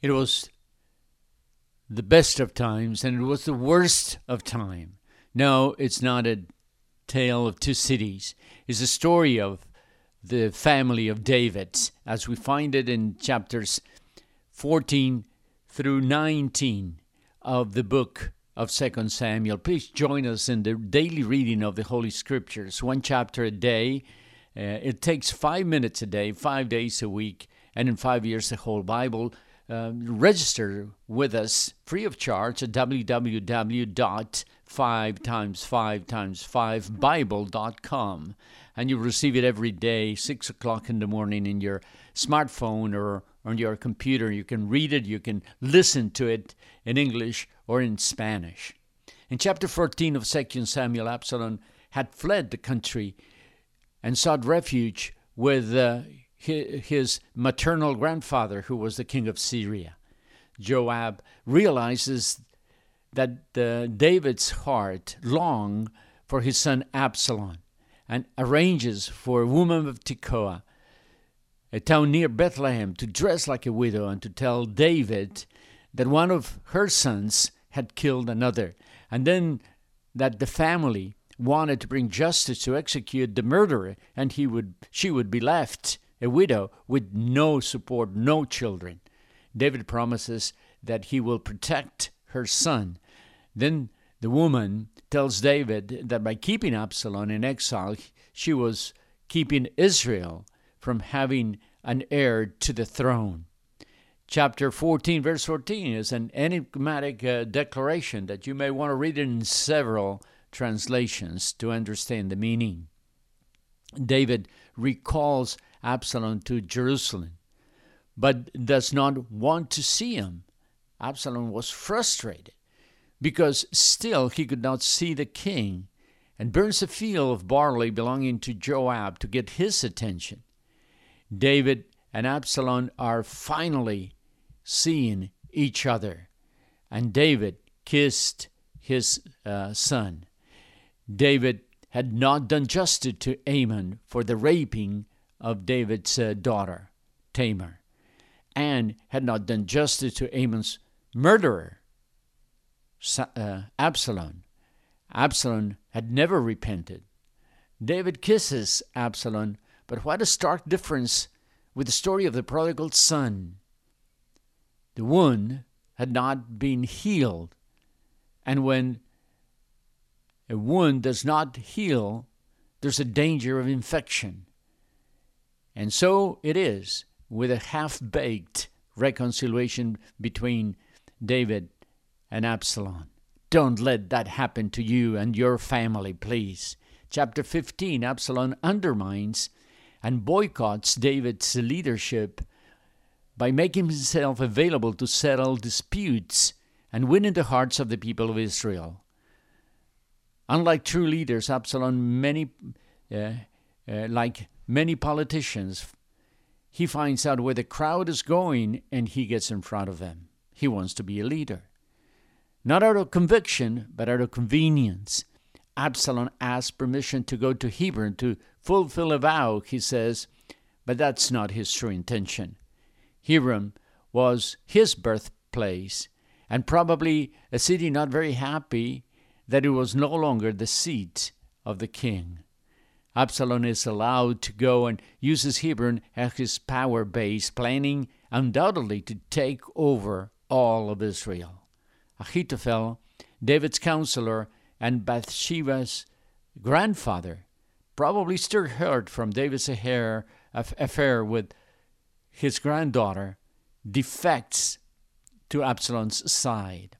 It was the best of times and it was the worst of time. No, it's not a tale of two cities. It's a story of the family of David as we find it in chapters 14 through 19 of the book of 2 Samuel. Please join us in the daily reading of the Holy Scriptures, one chapter a day. Uh, it takes five minutes a day, five days a week, and in five years, the whole Bible. Uh, register with us free of charge at www.5 times 5 times 5 bible.com and you'll receive it every day 6 o'clock in the morning in your smartphone or on your computer. You can read it you can listen to it in english or in spanish. In chapter 14 of 2 samuel absalom had fled the country and sought refuge with uh, his maternal grandfather, who was the king of Syria. Joab realizes that uh, David's heart longed for his son Absalom and arranges for a woman of Tekoa, a town near Bethlehem, to dress like a widow and to tell David that one of her sons had killed another, and then that the family wanted to bring justice to execute the murderer, and he would she would be left a widow with no support, no children. David promises that he will protect her son. Then the woman tells David that by keeping Absalom in exile, she was keeping Israel from having an heir to the throne. Chapter 14, verse 14 is an enigmatic uh, declaration that you may want to read in several translations to understand the meaning. David recalls Absalom to Jerusalem, but does not want to see him. Absalom was frustrated because still he could not see the king and burns a field of barley belonging to Joab to get his attention. David and Absalom are finally seeing each other, and David kissed his uh, son. David had not done justice to Amnon for the raping of David's uh, daughter, Tamar, and had not done justice to Amnon's murderer, uh, Absalom. Absalom had never repented. David kisses Absalom, but what a stark difference with the story of the prodigal son. The wound had not been healed, and when a wound does not heal, there's a danger of infection. And so it is with a half baked reconciliation between David and Absalom. Don't let that happen to you and your family, please. Chapter 15 Absalom undermines and boycotts David's leadership by making himself available to settle disputes and winning the hearts of the people of Israel. Unlike true leaders, Absalom, many uh, uh, like many politicians, he finds out where the crowd is going and he gets in front of them. He wants to be a leader. Not out of conviction, but out of convenience. Absalom asks permission to go to Hebron to fulfill a vow, he says, but that's not his true intention. Hebron was his birthplace, and probably a city not very happy that it was no longer the seat of the king. Absalom is allowed to go and uses Hebron as his power base, planning undoubtedly to take over all of Israel. Ahithophel, David's counselor and Bathsheba's grandfather, probably still heard from David's affair, affair with his granddaughter, defects to Absalom's side.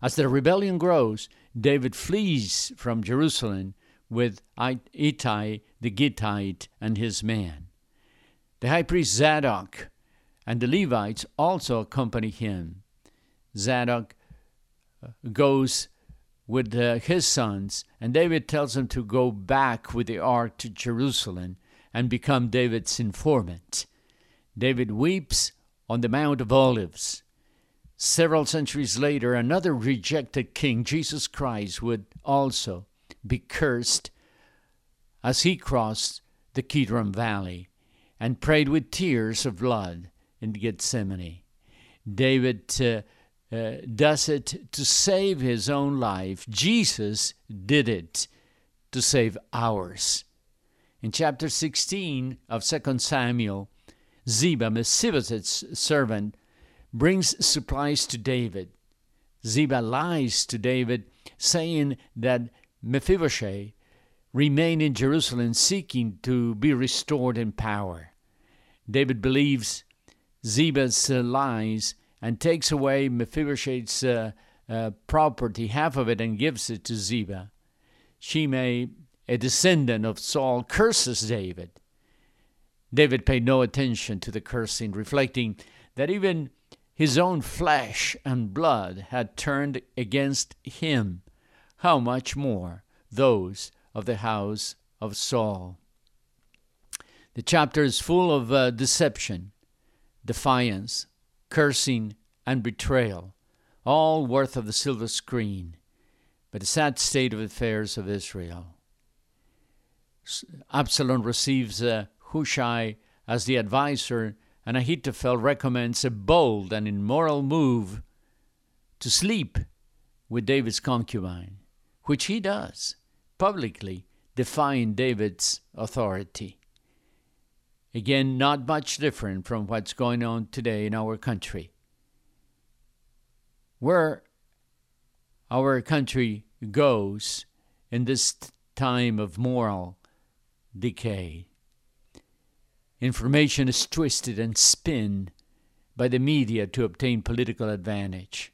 As the rebellion grows, David flees from Jerusalem with Ittai the Gittite and his men. The high priest Zadok and the Levites also accompany him. Zadok uh, goes with uh, his sons, and David tells him to go back with the ark to Jerusalem and become David's informant. David weeps on the Mount of Olives. Several centuries later, another rejected king, Jesus Christ, would also be cursed as he crossed the Kidron Valley and prayed with tears of blood in Gethsemane. David uh, uh, does it to save his own life. Jesus did it to save ours. In chapter 16 of 2 Samuel, Ziba, Mephibosheth's servant, brings supplies to David. Ziba lies to David, saying that Mephibosheth remained in Jerusalem seeking to be restored in power. David believes Ziba's uh, lies and takes away Mephibosheth's uh, uh, property, half of it, and gives it to Ziba. Shimei, a descendant of Saul, curses David. David paid no attention to the cursing, reflecting that even his own flesh and blood had turned against him. How much more those of the house of Saul? The chapter is full of uh, deception, defiance, cursing, and betrayal, all worth of the silver screen, but the sad state of affairs of Israel. Absalom receives uh, Hushai as the advisor, and Ahithophel recommends a bold and immoral move to sleep with David's concubine, which he does, publicly defying David's authority. Again, not much different from what's going on today in our country. Where our country goes in this time of moral decay. Information is twisted and spun by the media to obtain political advantage.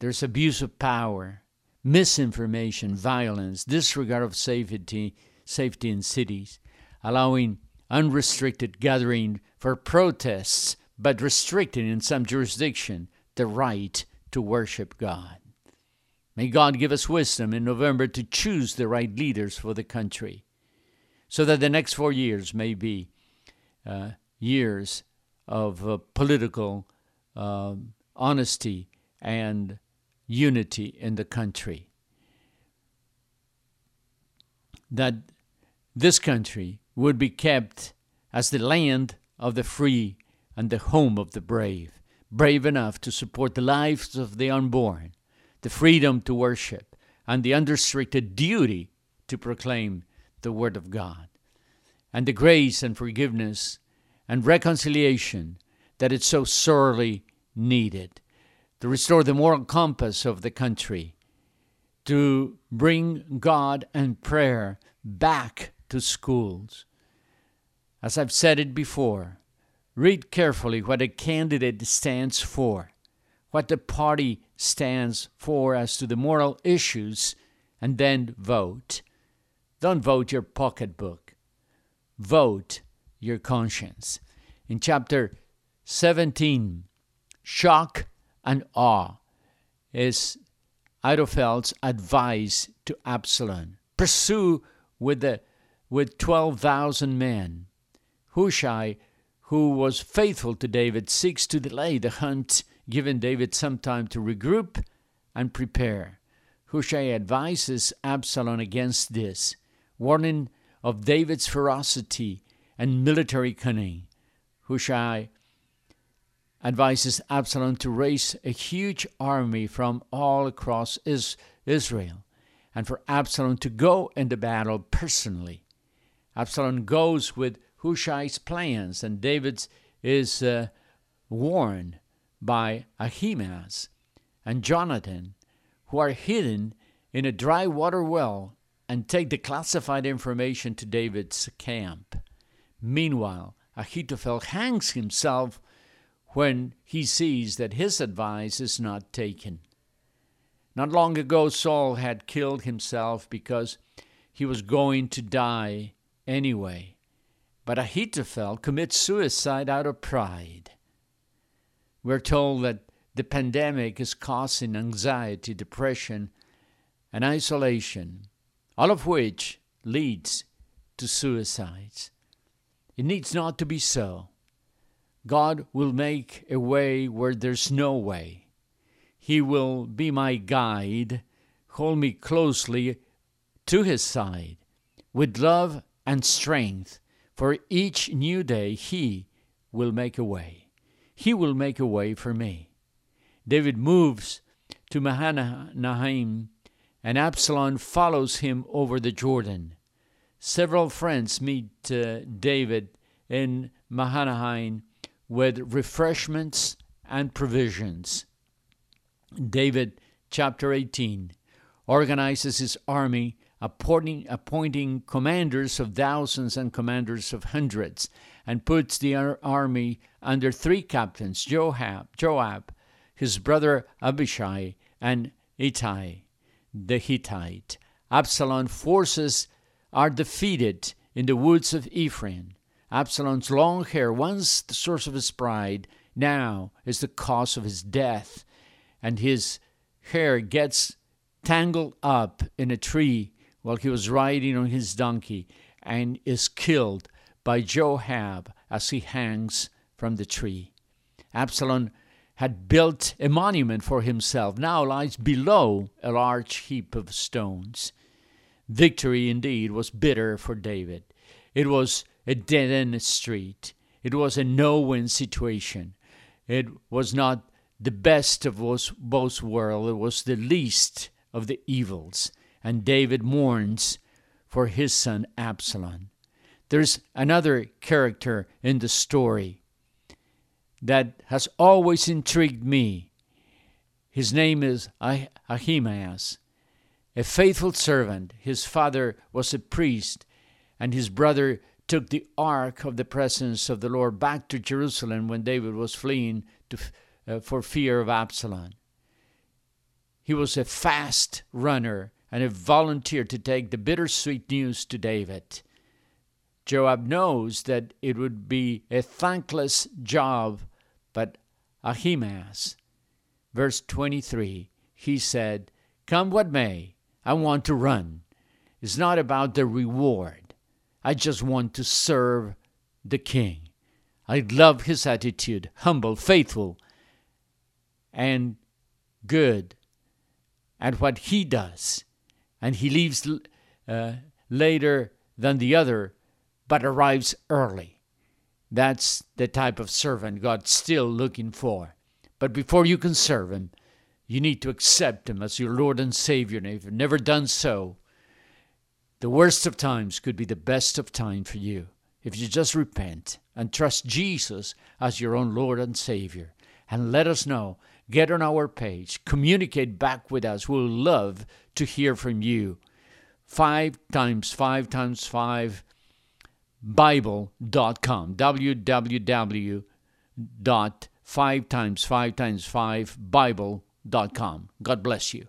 There's abuse of power, misinformation, violence, disregard of safety, safety in cities, allowing unrestricted gathering for protests, but restricting in some jurisdiction the right to worship God. May God give us wisdom in November to choose the right leaders for the country so that the next four years may be uh, years of uh, political uh, honesty and unity in the country. That this country would be kept as the land of the free and the home of the brave, brave enough to support the lives of the unborn, the freedom to worship, and the unrestricted duty to proclaim the Word of God, and the grace and forgiveness and reconciliation that is so sorely needed, to restore the moral compass of the country, to bring God and prayer back to schools. As I've said it before, read carefully what a candidate stands for, what the party stands for as to the moral issues, and then vote. Don't vote your pocketbook, vote your conscience. In chapter 17, shock and awe is Ahithophel's advice to Absalom. Pursue with the with 12,000 men. Hushai, who was faithful to David, seeks to delay the hunt, giving David some time to regroup and prepare. Hushai advises Absalom against this, warning of David's ferocity and military cunning. Hushai advises Absalom to raise a huge army from all across Israel and for Absalom to go into battle personally. Absalom goes with Hushai's plans, and David is uh, warned by Ahimaaz and Jonathan, who are hidden in a dry water well and take the classified information to David's camp. Meanwhile, Ahithophel hangs himself when he sees that his advice is not taken. Not long ago, Saul had killed himself because he was going to die anyway. But Ahithophel commits suicide out of pride. We're told that the pandemic is causing anxiety, depression, and isolation, all of which leads to suicides. It needs not to be so. God will make a way where there's no way. He will be my guide, hold me closely to his side. With love and strength, for each new day, he will make a way. he will make a way for me. David moves to Mahanaim, and Absalom follows him over the Jordan. Several friends meet uh, David in Mahanaim with refreshments and provisions. David, chapter 18, organizes his army, appointing, appointing commanders of thousands and commanders of hundreds, and puts the army under three captains Joab, Joab his brother Abishai, and Ittai the Hittite. Absalom's forces are defeated in the woods of Ephraim. Absalom's long hair, once the source of his pride, now is the cause of his death, and his hair gets tangled up in a tree while he was riding on his donkey and is killed by Joab as he hangs from the tree. Absalom had built a monument for himself, now lies below a large heap of stones. Victory indeed was bitter for David. It was a dead end street. It was a no win situation. It was not the best of both worlds, it was the least of the evils. And David mourns for his son Absalom. There's another character in the story that has always intrigued me. His name is ah-, Ahimaaz, a faithful servant. His father was a priest, and his brother took the ark of the presence of the Lord back to Jerusalem when David was fleeing to, uh, for fear of Absalom. He was a fast runner and a volunteer to take the bittersweet news to David. Joab knows that it would be a thankless job, but Ahimaaz, verse 23, he said, Come what may, I want to run. It's not about the reward. I just want to serve the king. I love his attitude, humble, faithful, and good at what he does. And he leaves uh, later than the other but arrives early. That's the type of servant God's still looking for. But before you can serve Him, you need to accept Him as your Lord and Savior. And if you've never done so, the worst of times could be the best of time for you if you just repent and trust Jesus as your own Lord and Savior. And let us know. Get on our page, communicate back with us. We'll love to hear from you. Five times five times five bible.com www dot five times five times five bible.com god bless you